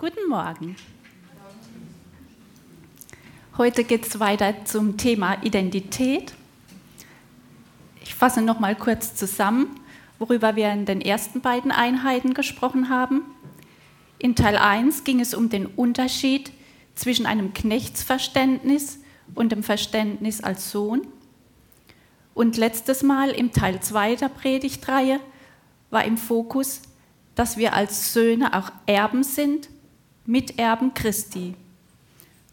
Guten Morgen. Heute geht es weiter zum Thema Identität. Ich fasse noch mal kurz zusammen, worüber wir in den ersten beiden Einheiten gesprochen haben. In Teil 1 ging es um den Unterschied zwischen einem Knechtsverständnis und dem Verständnis als Sohn. Und letztes Mal im Teil 2 der Predigtreihe war im Fokus, dass wir als Söhne auch Erben sind Miterben Christi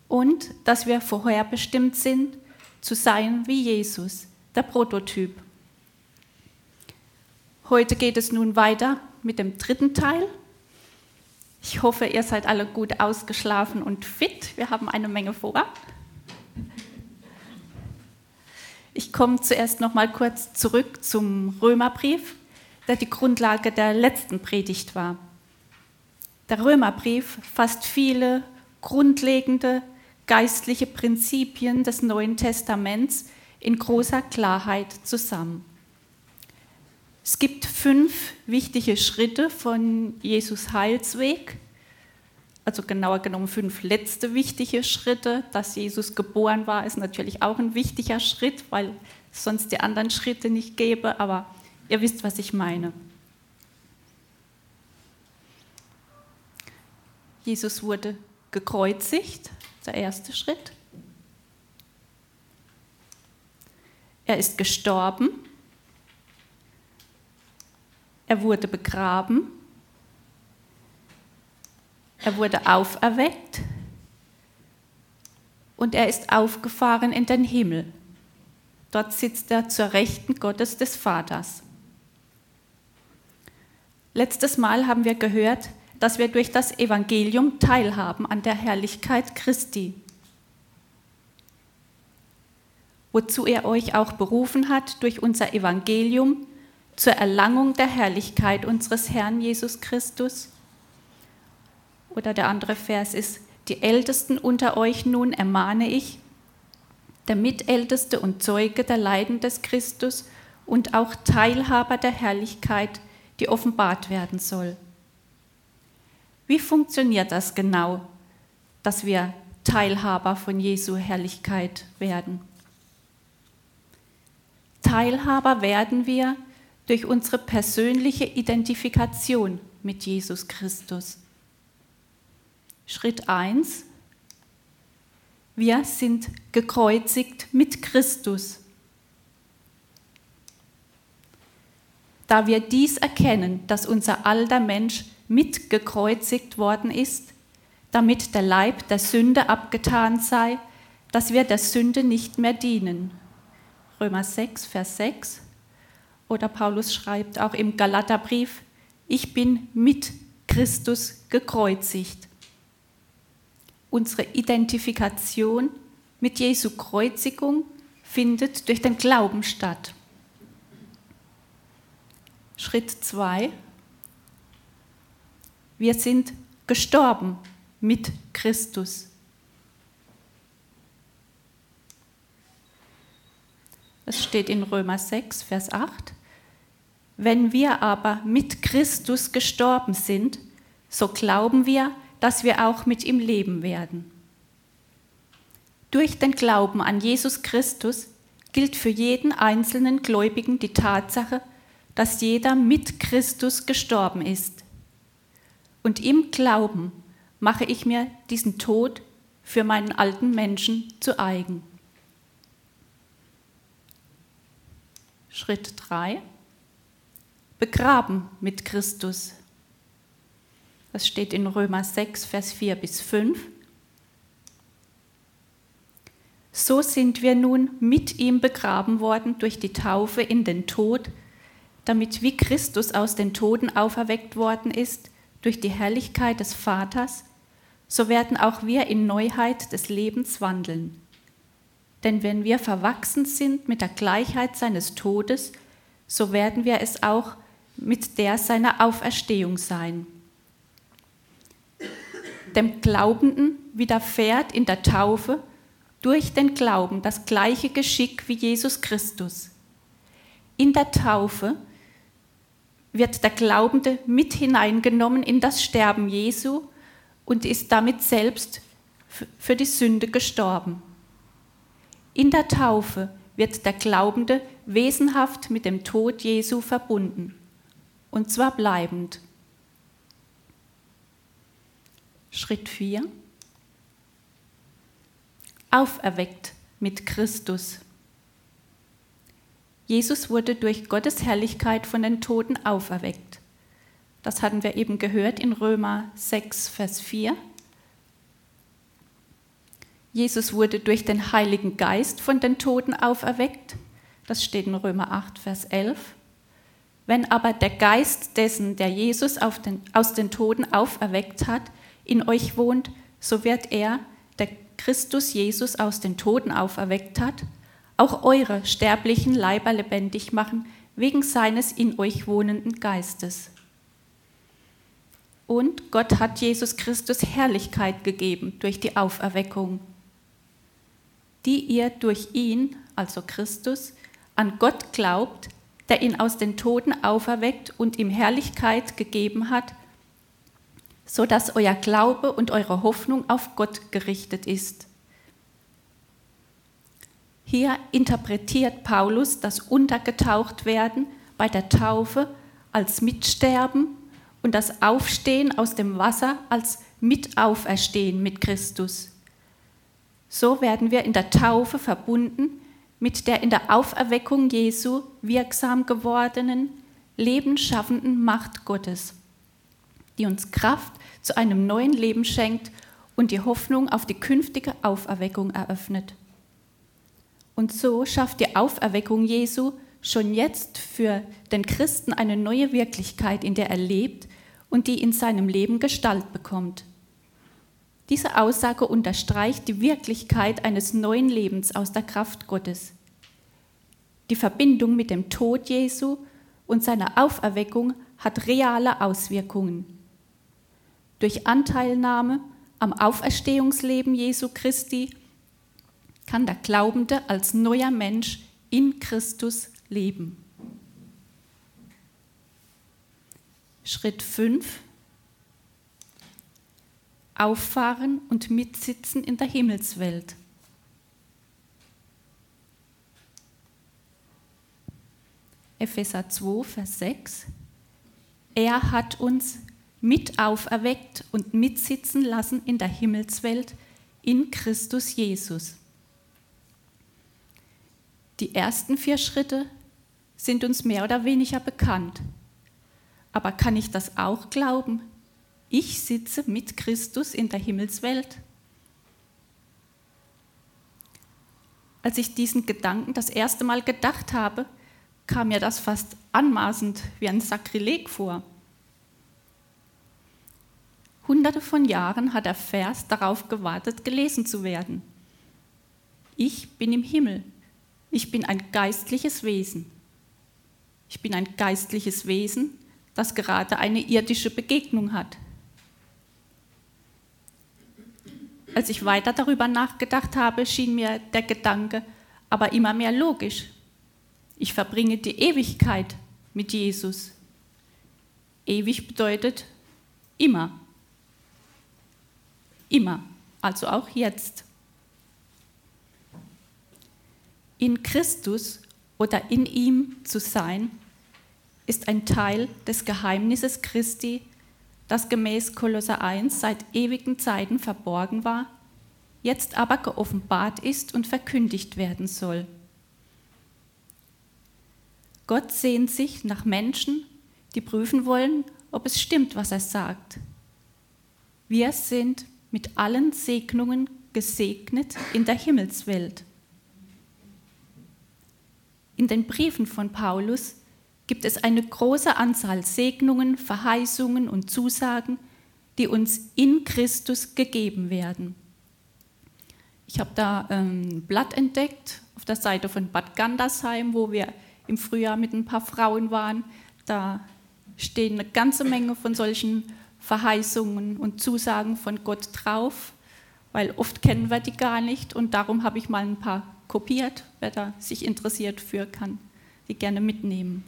und dass wir vorherbestimmt sind, zu sein wie Jesus, der Prototyp. Heute geht es nun weiter mit dem dritten Teil. Ich hoffe, ihr seid alle gut ausgeschlafen und fit. Wir haben eine Menge vor. Ich komme zuerst noch mal kurz zurück zum Römerbrief, der die Grundlage der letzten Predigt war. Der Römerbrief fasst viele grundlegende geistliche Prinzipien des Neuen Testaments in großer Klarheit zusammen. Es gibt fünf wichtige Schritte von Jesus Heilsweg, also genauer genommen fünf letzte wichtige Schritte. Dass Jesus geboren war, ist natürlich auch ein wichtiger Schritt, weil es sonst die anderen Schritte nicht gäbe, aber ihr wisst, was ich meine. Jesus wurde gekreuzigt, der erste Schritt. Er ist gestorben. Er wurde begraben. Er wurde auferweckt. Und er ist aufgefahren in den Himmel. Dort sitzt er zur Rechten Gottes des Vaters. Letztes Mal haben wir gehört, dass wir durch das Evangelium teilhaben an der Herrlichkeit Christi. Wozu er euch auch berufen hat durch unser Evangelium zur Erlangung der Herrlichkeit unseres Herrn Jesus Christus. Oder der andere Vers ist, die Ältesten unter euch nun ermahne ich, der Mitälteste und Zeuge der Leiden des Christus und auch Teilhaber der Herrlichkeit, die offenbart werden soll. Wie funktioniert das genau, dass wir Teilhaber von Jesu Herrlichkeit werden? Teilhaber werden wir durch unsere persönliche Identifikation mit Jesus Christus. Schritt 1. Wir sind gekreuzigt mit Christus. Da wir dies erkennen, dass unser alter Mensch mitgekreuzigt worden ist, damit der Leib der Sünde abgetan sei, dass wir der Sünde nicht mehr dienen. Römer 6, Vers 6. Oder Paulus schreibt auch im Galaterbrief, ich bin mit Christus gekreuzigt. Unsere Identifikation mit Jesu Kreuzigung findet durch den Glauben statt. Schritt 2. Wir sind gestorben mit Christus. Das steht in Römer 6, Vers 8. Wenn wir aber mit Christus gestorben sind, so glauben wir, dass wir auch mit ihm leben werden. Durch den Glauben an Jesus Christus gilt für jeden einzelnen Gläubigen die Tatsache, dass jeder mit Christus gestorben ist. Und im Glauben mache ich mir diesen Tod für meinen alten Menschen zu eigen. Schritt 3. Begraben mit Christus. Das steht in Römer 6, Vers 4 bis 5. So sind wir nun mit ihm begraben worden durch die Taufe in den Tod, damit wie Christus aus den Toten auferweckt worden ist, durch die Herrlichkeit des Vaters, so werden auch wir in Neuheit des Lebens wandeln. Denn wenn wir verwachsen sind mit der Gleichheit seines Todes, so werden wir es auch mit der seiner Auferstehung sein. Dem Glaubenden widerfährt in der Taufe durch den Glauben das gleiche Geschick wie Jesus Christus. In der Taufe wird der Glaubende mit hineingenommen in das Sterben Jesu und ist damit selbst für die Sünde gestorben. In der Taufe wird der Glaubende wesenhaft mit dem Tod Jesu verbunden, und zwar bleibend. Schritt 4. Auferweckt mit Christus. Jesus wurde durch Gottes Herrlichkeit von den Toten auferweckt. Das hatten wir eben gehört in Römer 6, Vers 4. Jesus wurde durch den Heiligen Geist von den Toten auferweckt. Das steht in Römer 8, Vers 11. Wenn aber der Geist dessen, der Jesus den, aus den Toten auferweckt hat, in euch wohnt, so wird er, der Christus Jesus aus den Toten auferweckt hat, auch eure sterblichen Leiber lebendig machen, wegen seines in euch wohnenden Geistes. Und Gott hat Jesus Christus Herrlichkeit gegeben durch die Auferweckung die ihr durch ihn, also Christus, an Gott glaubt, der ihn aus den Toten auferweckt und ihm Herrlichkeit gegeben hat, so dass euer Glaube und eure Hoffnung auf Gott gerichtet ist. Hier interpretiert Paulus das Untergetauchtwerden bei der Taufe als Mitsterben und das Aufstehen aus dem Wasser als Mitauferstehen mit Christus. So werden wir in der Taufe verbunden mit der in der Auferweckung Jesu wirksam gewordenen, lebensschaffenden Macht Gottes, die uns Kraft zu einem neuen Leben schenkt und die Hoffnung auf die künftige Auferweckung eröffnet. Und so schafft die Auferweckung Jesu schon jetzt für den Christen eine neue Wirklichkeit, in der er lebt und die in seinem Leben Gestalt bekommt. Diese Aussage unterstreicht die Wirklichkeit eines neuen Lebens aus der Kraft Gottes. Die Verbindung mit dem Tod Jesu und seiner Auferweckung hat reale Auswirkungen. Durch Anteilnahme am Auferstehungsleben Jesu Christi kann der Glaubende als neuer Mensch in Christus leben. Schritt 5 auffahren und mitsitzen in der Himmelswelt. Epheser 2, Vers 6. Er hat uns mit auferweckt und mitsitzen lassen in der Himmelswelt in Christus Jesus. Die ersten vier Schritte sind uns mehr oder weniger bekannt. Aber kann ich das auch glauben? ich sitze mit Christus in der Himmelswelt. Als ich diesen Gedanken das erste Mal gedacht habe, kam mir das fast anmaßend wie ein Sakrileg vor. Hunderte von Jahren hat der Vers darauf gewartet, gelesen zu werden. Ich bin im Himmel. Ich bin ein geistliches Wesen. Ich bin ein geistliches Wesen, das gerade eine irdische Begegnung hat. Als ich weiter darüber nachgedacht habe, schien mir der Gedanke aber immer mehr logisch. Ich verbringe die Ewigkeit mit Jesus. Ewig bedeutet immer. Immer, also auch jetzt. In Christus oder in ihm zu sein, ist ein Teil des Geheimnisses Christi, das gemäß Kolosser 1 seit ewigen Zeiten verborgen war, jetzt aber geoffenbart ist und verkündigt werden soll. Gott sehnt sich nach Menschen, die prüfen wollen, ob es stimmt, was er sagt. Wir sind mit allen Segnungen gesegnet in der Himmelswelt. In den Briefen von Paulus gibt es eine große Anzahl Segnungen, Verheißungen und Zusagen, die uns in Christus gegeben werden. Ich habe da ähm, ein Blatt entdeckt auf der Seite von Bad Gandersheim, wo wir im Frühjahr mit ein paar Frauen waren. Da stehen eine ganze Menge von solchen Verheißungen und Zusagen von Gott drauf, weil oft kennen wir die gar nicht und darum habe ich mal ein paar kopiert. Wer da sich interessiert für, kann die gerne mitnehmen.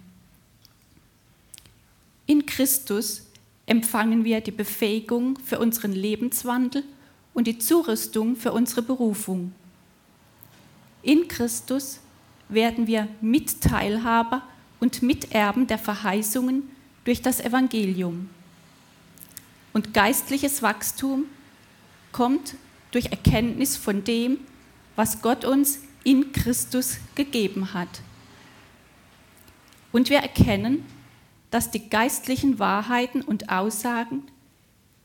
In Christus empfangen wir die Befähigung für unseren Lebenswandel und die Zurüstung für unsere Berufung. In Christus werden wir Mitteilhaber und Miterben der Verheißungen durch das Evangelium. Und geistliches Wachstum kommt durch Erkenntnis von dem, was Gott uns in Christus gegeben hat. Und wir erkennen, dass die geistlichen Wahrheiten und Aussagen,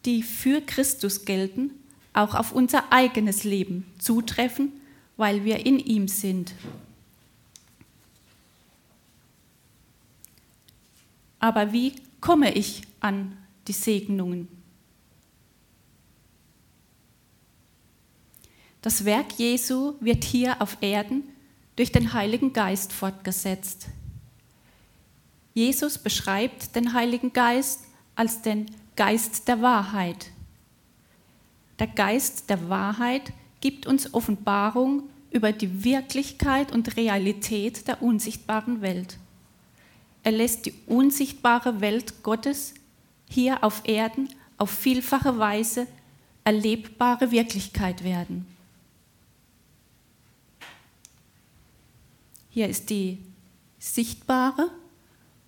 die für Christus gelten, auch auf unser eigenes Leben zutreffen, weil wir in ihm sind. Aber wie komme ich an die Segnungen? Das Werk Jesu wird hier auf Erden durch den Heiligen Geist fortgesetzt. Jesus beschreibt den Heiligen Geist als den Geist der Wahrheit. Der Geist der Wahrheit gibt uns Offenbarung über die Wirklichkeit und Realität der unsichtbaren Welt. Er lässt die unsichtbare Welt Gottes hier auf Erden auf vielfache Weise erlebbare Wirklichkeit werden. Hier ist die sichtbare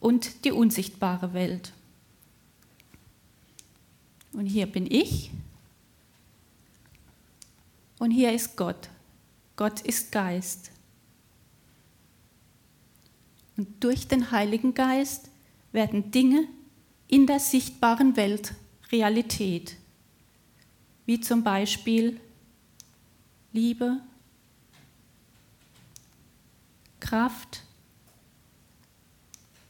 und die unsichtbare Welt. Und hier bin ich und hier ist Gott. Gott ist Geist. Und durch den Heiligen Geist werden Dinge in der sichtbaren Welt Realität, wie zum Beispiel Liebe, Kraft,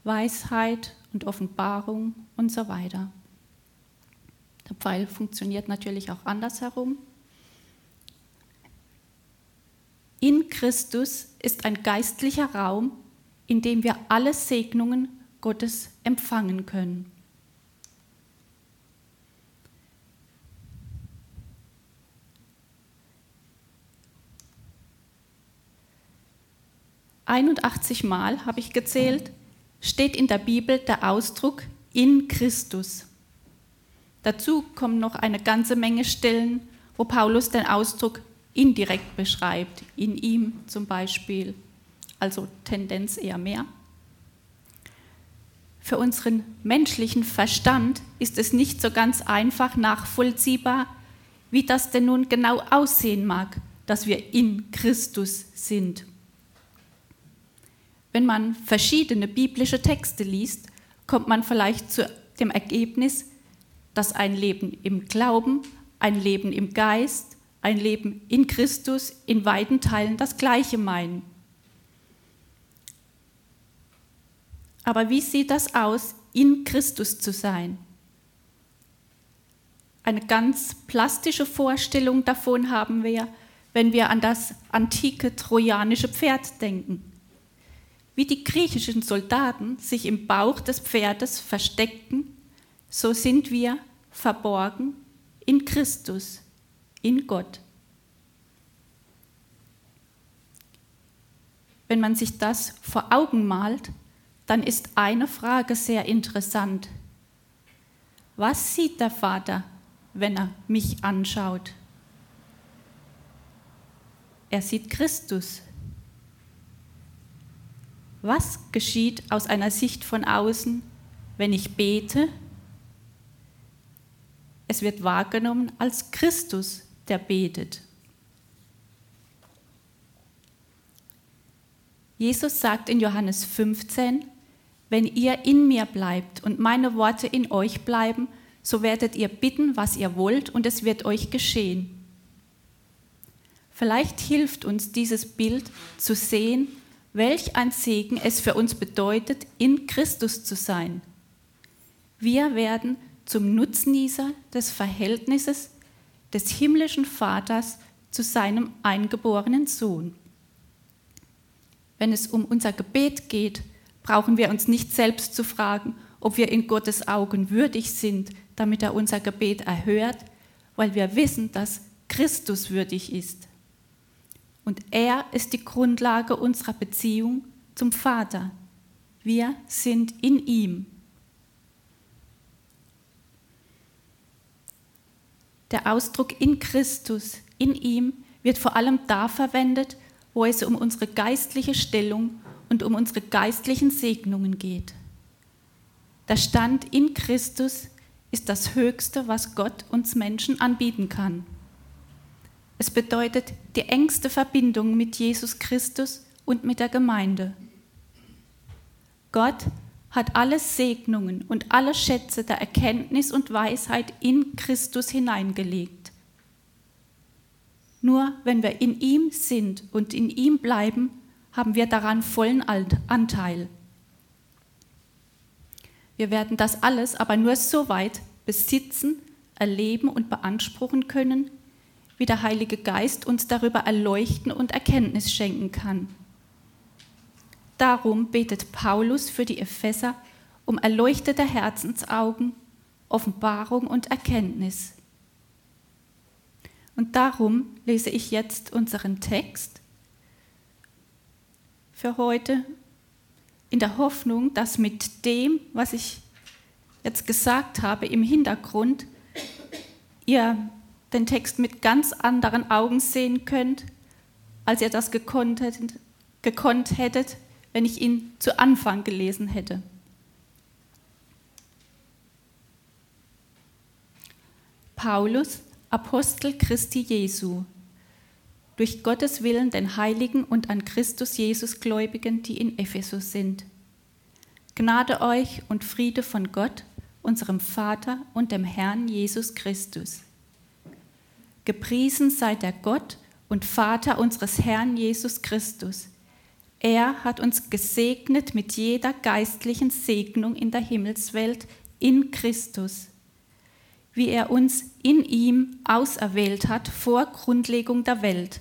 Weisheit und Offenbarung und so weiter. Der Pfeil funktioniert natürlich auch andersherum. In Christus ist ein geistlicher Raum, in dem wir alle Segnungen Gottes empfangen können. Einundachtzig Mal habe ich gezählt, steht in der Bibel der Ausdruck in Christus. Dazu kommen noch eine ganze Menge Stellen, wo Paulus den Ausdruck indirekt beschreibt, in ihm zum Beispiel, also Tendenz eher mehr. Für unseren menschlichen Verstand ist es nicht so ganz einfach nachvollziehbar, wie das denn nun genau aussehen mag, dass wir in Christus sind. Wenn man verschiedene biblische Texte liest, kommt man vielleicht zu dem Ergebnis, dass ein Leben im Glauben, ein Leben im Geist, ein Leben in Christus in weiten Teilen das Gleiche meinen. Aber wie sieht das aus, in Christus zu sein? Eine ganz plastische Vorstellung davon haben wir, wenn wir an das antike trojanische Pferd denken. Wie die griechischen Soldaten sich im Bauch des Pferdes versteckten, so sind wir verborgen in Christus, in Gott. Wenn man sich das vor Augen malt, dann ist eine Frage sehr interessant. Was sieht der Vater, wenn er mich anschaut? Er sieht Christus. Was geschieht aus einer Sicht von außen, wenn ich bete? Es wird wahrgenommen als Christus, der betet. Jesus sagt in Johannes 15, wenn ihr in mir bleibt und meine Worte in euch bleiben, so werdet ihr bitten, was ihr wollt, und es wird euch geschehen. Vielleicht hilft uns dieses Bild zu sehen, welch ein Segen es für uns bedeutet, in Christus zu sein. Wir werden zum Nutznießer des Verhältnisses des himmlischen Vaters zu seinem eingeborenen Sohn. Wenn es um unser Gebet geht, brauchen wir uns nicht selbst zu fragen, ob wir in Gottes Augen würdig sind, damit er unser Gebet erhört, weil wir wissen, dass Christus würdig ist. Und er ist die Grundlage unserer Beziehung zum Vater. Wir sind in ihm. Der Ausdruck in Christus, in ihm, wird vor allem da verwendet, wo es um unsere geistliche Stellung und um unsere geistlichen Segnungen geht. Der Stand in Christus ist das Höchste, was Gott uns Menschen anbieten kann. Es bedeutet die engste Verbindung mit Jesus Christus und mit der Gemeinde. Gott hat alle Segnungen und alle Schätze der Erkenntnis und Weisheit in Christus hineingelegt. Nur wenn wir in ihm sind und in ihm bleiben, haben wir daran vollen Anteil. Wir werden das alles aber nur so weit besitzen, erleben und beanspruchen können, wie der Heilige Geist uns darüber erleuchten und Erkenntnis schenken kann. Darum betet Paulus für die Epheser um erleuchtete Herzensaugen, Offenbarung und Erkenntnis. Und darum lese ich jetzt unseren Text für heute in der Hoffnung, dass mit dem, was ich jetzt gesagt habe, im Hintergrund, ihr den Text mit ganz anderen Augen sehen könnt, als ihr das gekonnt hättet, gekonnt hättet wenn ich ihn zu Anfang gelesen hätte. Paulus, Apostel Christi Jesu, durch Gottes Willen den Heiligen und an Christus Jesus Gläubigen, die in Ephesus sind. Gnade euch und Friede von Gott, unserem Vater und dem Herrn Jesus Christus. Gepriesen sei der Gott und Vater unseres Herrn Jesus Christus. Er hat uns gesegnet mit jeder geistlichen Segnung in der Himmelswelt in Christus, wie er uns in ihm auserwählt hat vor Grundlegung der Welt,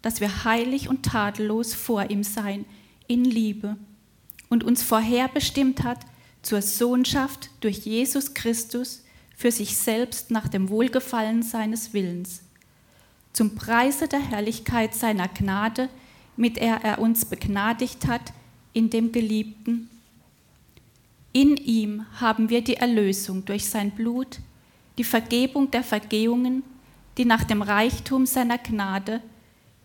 dass wir heilig und tadellos vor ihm seien in Liebe und uns vorherbestimmt hat zur Sohnschaft durch Jesus Christus für sich selbst nach dem Wohlgefallen seines Willens, zum Preise der Herrlichkeit seiner Gnade, mit der er uns begnadigt hat in dem Geliebten. In ihm haben wir die Erlösung durch sein Blut, die Vergebung der Vergehungen, die nach dem Reichtum seiner Gnade,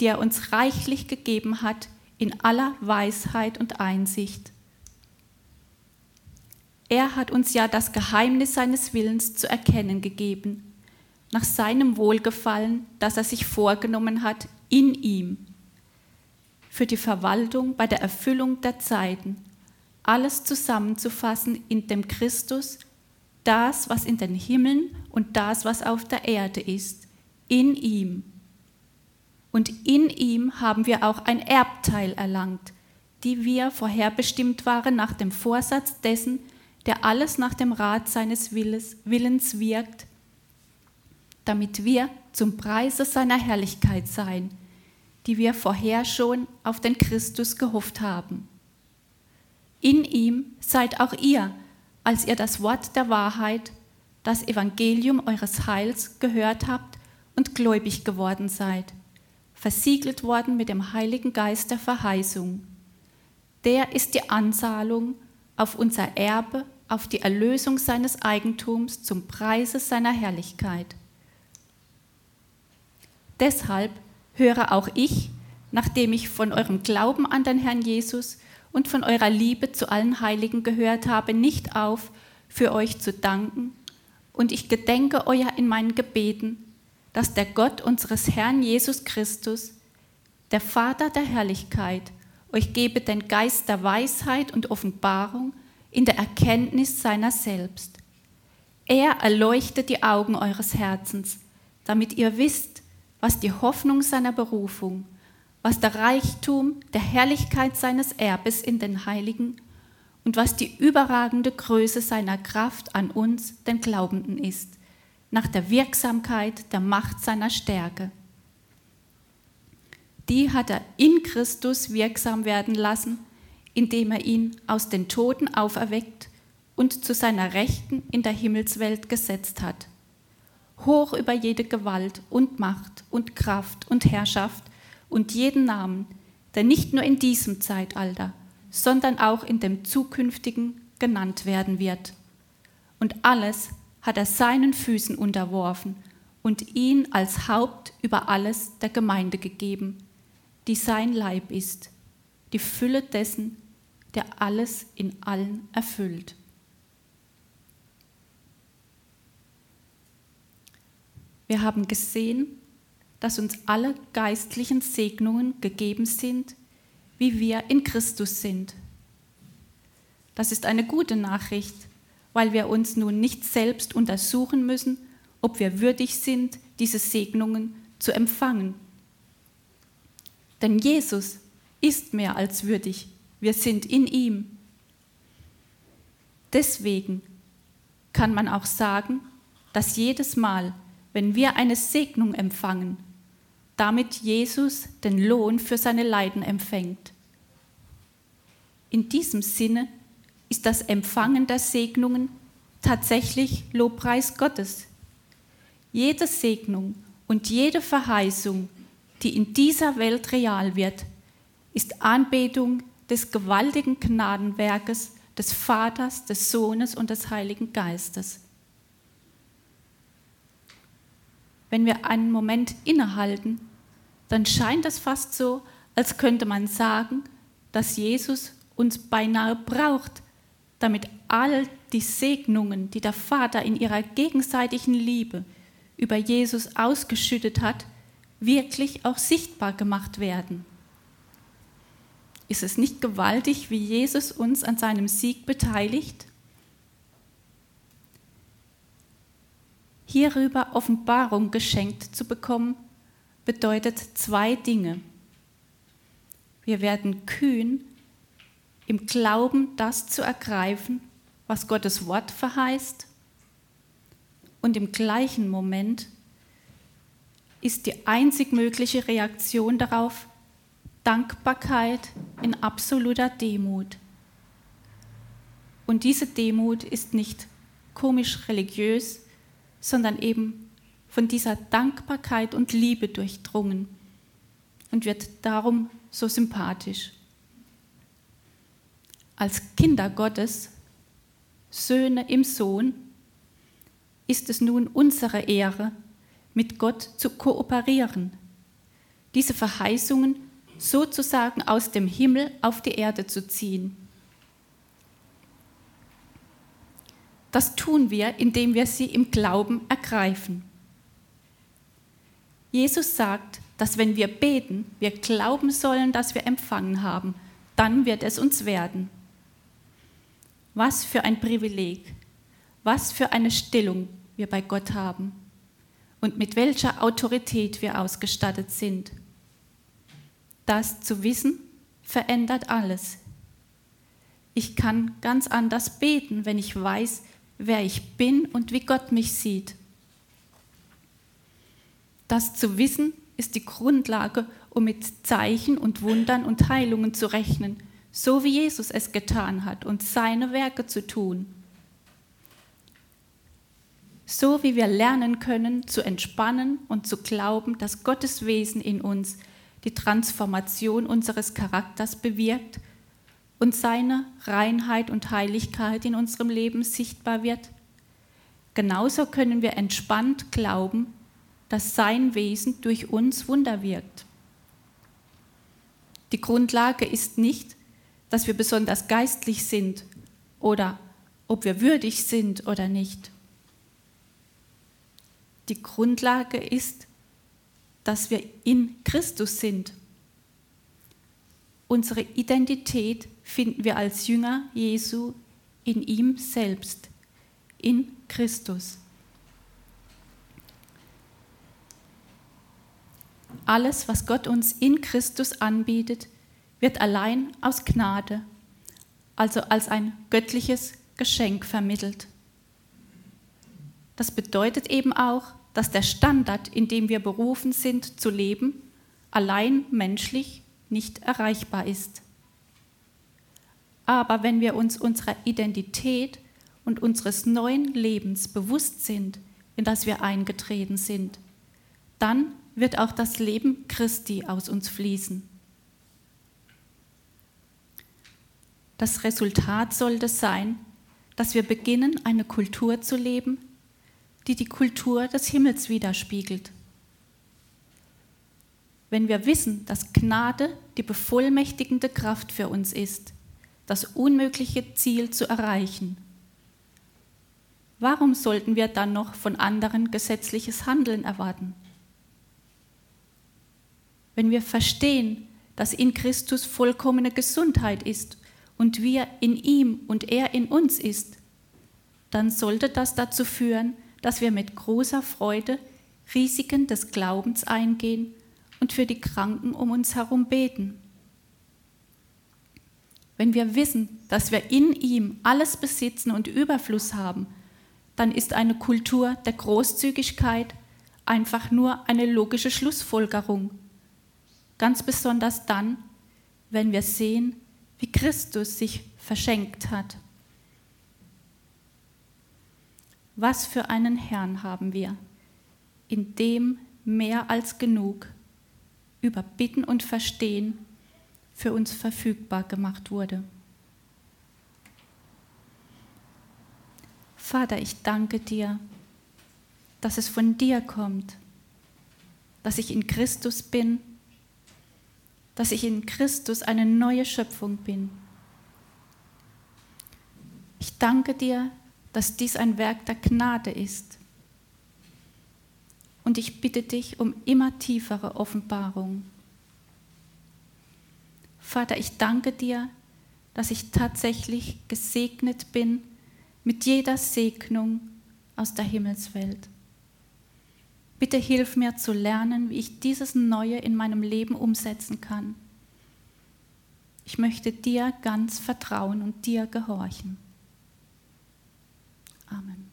die er uns reichlich gegeben hat, in aller Weisheit und Einsicht. Er hat uns ja das Geheimnis seines Willens zu erkennen gegeben, nach seinem Wohlgefallen, das er sich vorgenommen hat in ihm für die Verwaltung bei der Erfüllung der Zeiten, alles zusammenzufassen in dem Christus, das, was in den Himmeln und das, was auf der Erde ist, in ihm. Und in ihm haben wir auch ein Erbteil erlangt, die wir vorherbestimmt waren nach dem Vorsatz dessen, der alles nach dem Rat seines Willens wirkt, damit wir zum Preise seiner Herrlichkeit seien die wir vorher schon auf den Christus gehofft haben. In ihm seid auch ihr, als ihr das Wort der Wahrheit, das Evangelium eures Heils gehört habt und gläubig geworden seid, versiegelt worden mit dem Heiligen Geist der Verheißung. Der ist die Anzahlung auf unser Erbe, auf die Erlösung seines Eigentums zum Preise seiner Herrlichkeit. Deshalb höre auch ich, nachdem ich von eurem Glauben an den Herrn Jesus und von eurer Liebe zu allen Heiligen gehört habe, nicht auf, für euch zu danken, und ich gedenke euer in meinen Gebeten, dass der Gott unseres Herrn Jesus Christus, der Vater der Herrlichkeit, euch gebe den Geist der Weisheit und Offenbarung in der Erkenntnis seiner selbst. Er erleuchtet die Augen eures Herzens, damit ihr wisst, was die Hoffnung seiner Berufung, was der Reichtum der Herrlichkeit seines Erbes in den Heiligen und was die überragende Größe seiner Kraft an uns, den Glaubenden, ist, nach der Wirksamkeit der Macht seiner Stärke. Die hat er in Christus wirksam werden lassen, indem er ihn aus den Toten auferweckt und zu seiner Rechten in der Himmelswelt gesetzt hat hoch über jede Gewalt und Macht und Kraft und Herrschaft und jeden Namen, der nicht nur in diesem Zeitalter, sondern auch in dem zukünftigen genannt werden wird. Und alles hat er seinen Füßen unterworfen und ihn als Haupt über alles der Gemeinde gegeben, die sein Leib ist, die Fülle dessen, der alles in allen erfüllt. Wir haben gesehen, dass uns alle geistlichen Segnungen gegeben sind, wie wir in Christus sind. Das ist eine gute Nachricht, weil wir uns nun nicht selbst untersuchen müssen, ob wir würdig sind, diese Segnungen zu empfangen. Denn Jesus ist mehr als würdig. Wir sind in ihm. Deswegen kann man auch sagen, dass jedes Mal, wenn wir eine Segnung empfangen, damit Jesus den Lohn für seine Leiden empfängt. In diesem Sinne ist das Empfangen der Segnungen tatsächlich Lobpreis Gottes. Jede Segnung und jede Verheißung, die in dieser Welt real wird, ist Anbetung des gewaltigen Gnadenwerkes des Vaters, des Sohnes und des Heiligen Geistes. Wenn wir einen Moment innehalten, dann scheint es fast so, als könnte man sagen, dass Jesus uns beinahe braucht, damit all die Segnungen, die der Vater in ihrer gegenseitigen Liebe über Jesus ausgeschüttet hat, wirklich auch sichtbar gemacht werden. Ist es nicht gewaltig, wie Jesus uns an seinem Sieg beteiligt? Hierüber Offenbarung geschenkt zu bekommen, bedeutet zwei Dinge. Wir werden kühn, im Glauben das zu ergreifen, was Gottes Wort verheißt, und im gleichen Moment ist die einzig mögliche Reaktion darauf Dankbarkeit in absoluter Demut. Und diese Demut ist nicht komisch religiös, sondern eben von dieser Dankbarkeit und Liebe durchdrungen und wird darum so sympathisch. Als Kinder Gottes, Söhne im Sohn, ist es nun unsere Ehre, mit Gott zu kooperieren, diese Verheißungen sozusagen aus dem Himmel auf die Erde zu ziehen. Das tun wir, indem wir sie im Glauben ergreifen. Jesus sagt, dass wenn wir beten, wir glauben sollen, dass wir empfangen haben, dann wird es uns werden. Was für ein Privileg, was für eine Stellung wir bei Gott haben und mit welcher Autorität wir ausgestattet sind. Das zu wissen, verändert alles. Ich kann ganz anders beten, wenn ich weiß, wer ich bin und wie Gott mich sieht. Das zu wissen ist die Grundlage, um mit Zeichen und Wundern und Heilungen zu rechnen, so wie Jesus es getan hat und seine Werke zu tun so wie wir lernen können zu entspannen und zu glauben, dass Gottes Wesen in uns die Transformation unseres Charakters bewirkt und seine Reinheit und Heiligkeit in unserem Leben sichtbar wird. Genauso können wir entspannt glauben, dass sein Wesen durch uns Wunder wirkt. Die Grundlage ist nicht, dass wir besonders geistlich sind oder ob wir würdig sind oder nicht. Die Grundlage ist, dass wir in Christus sind. Unsere Identität finden wir als Jünger Jesu in ihm selbst, in Christus. Alles, was Gott uns in Christus anbietet, wird allein aus Gnade, also als ein göttliches Geschenk vermittelt. Das bedeutet eben auch, dass der Standard, in dem wir berufen sind zu leben, allein menschlich nicht erreichbar ist. Aber wenn wir uns unserer Identität und unseres neuen Lebens bewusst sind, in das wir eingetreten sind, dann wird auch das Leben Christi aus uns fließen. Das Resultat sollte sein, dass wir beginnen, eine Kultur zu leben, die die Kultur des Himmels widerspiegelt. Wenn wir wissen, dass Gnade die bevollmächtigende Kraft für uns ist, das unmögliche Ziel zu erreichen, warum sollten wir dann noch von anderen gesetzliches Handeln erwarten? Wenn wir verstehen, dass in Christus vollkommene Gesundheit ist und wir in ihm und er in uns ist, dann sollte das dazu führen, dass wir mit großer Freude Risiken des Glaubens eingehen und für die Kranken um uns herum beten. Wenn wir wissen, dass wir in ihm alles besitzen und Überfluss haben, dann ist eine Kultur der Großzügigkeit einfach nur eine logische Schlussfolgerung. Ganz besonders dann, wenn wir sehen, wie Christus sich verschenkt hat. Was für einen Herrn haben wir, in dem mehr als genug über Bitten und Verstehen für uns verfügbar gemacht wurde. Vater, ich danke dir, dass es von dir kommt, dass ich in Christus bin, dass ich in Christus eine neue Schöpfung bin. Ich danke dir, dass dies ein Werk der Gnade ist. Und ich bitte dich um immer tiefere Offenbarung. Vater, ich danke dir, dass ich tatsächlich gesegnet bin mit jeder Segnung aus der Himmelswelt. Bitte hilf mir zu lernen, wie ich dieses Neue in meinem Leben umsetzen kann. Ich möchte dir ganz vertrauen und dir gehorchen. Amen.